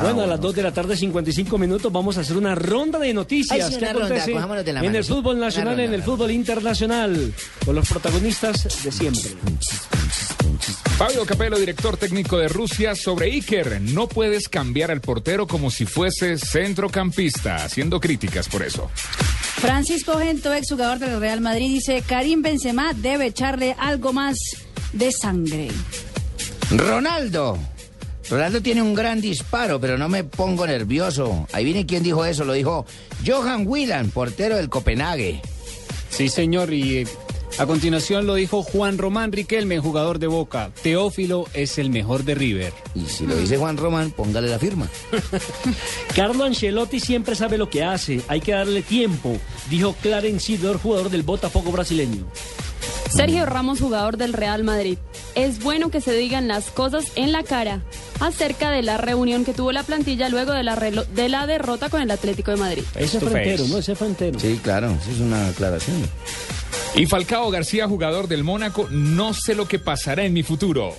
Bueno, a las 2 de la tarde, 55 minutos, vamos a hacer una ronda de noticias Ay, sí, que una ronda, acontece cojámonos de la en mano, el sí. fútbol nacional, ronda, en el fútbol internacional, con los protagonistas de siempre. Fabio Capello, director técnico de Rusia, sobre Iker. No puedes cambiar al portero como si fuese centrocampista, haciendo críticas por eso. Francisco Gento, exjugador del Real Madrid, dice Karim Benzema debe echarle algo más de sangre. Ronaldo. Ronaldo tiene un gran disparo, pero no me pongo nervioso. Ahí viene quien dijo eso, lo dijo Johan Wieland, portero del Copenhague. Sí, señor, y eh, a continuación lo dijo Juan Román Riquelme, jugador de Boca. Teófilo es el mejor de River. Y si lo dice Juan Román, póngale la firma. Carlo Ancelotti siempre sabe lo que hace, hay que darle tiempo, dijo Clarence Sidor, jugador del Botafogo brasileño. Sergio Ramos, jugador del Real Madrid. Es bueno que se digan las cosas en la cara acerca de la reunión que tuvo la plantilla luego de la, relo- de la derrota con el Atlético de Madrid. Ese frontero, face. ¿no? Ese frontero. Sí, claro, eso es una aclaración. Y Falcao García, jugador del Mónaco, no sé lo que pasará en mi futuro.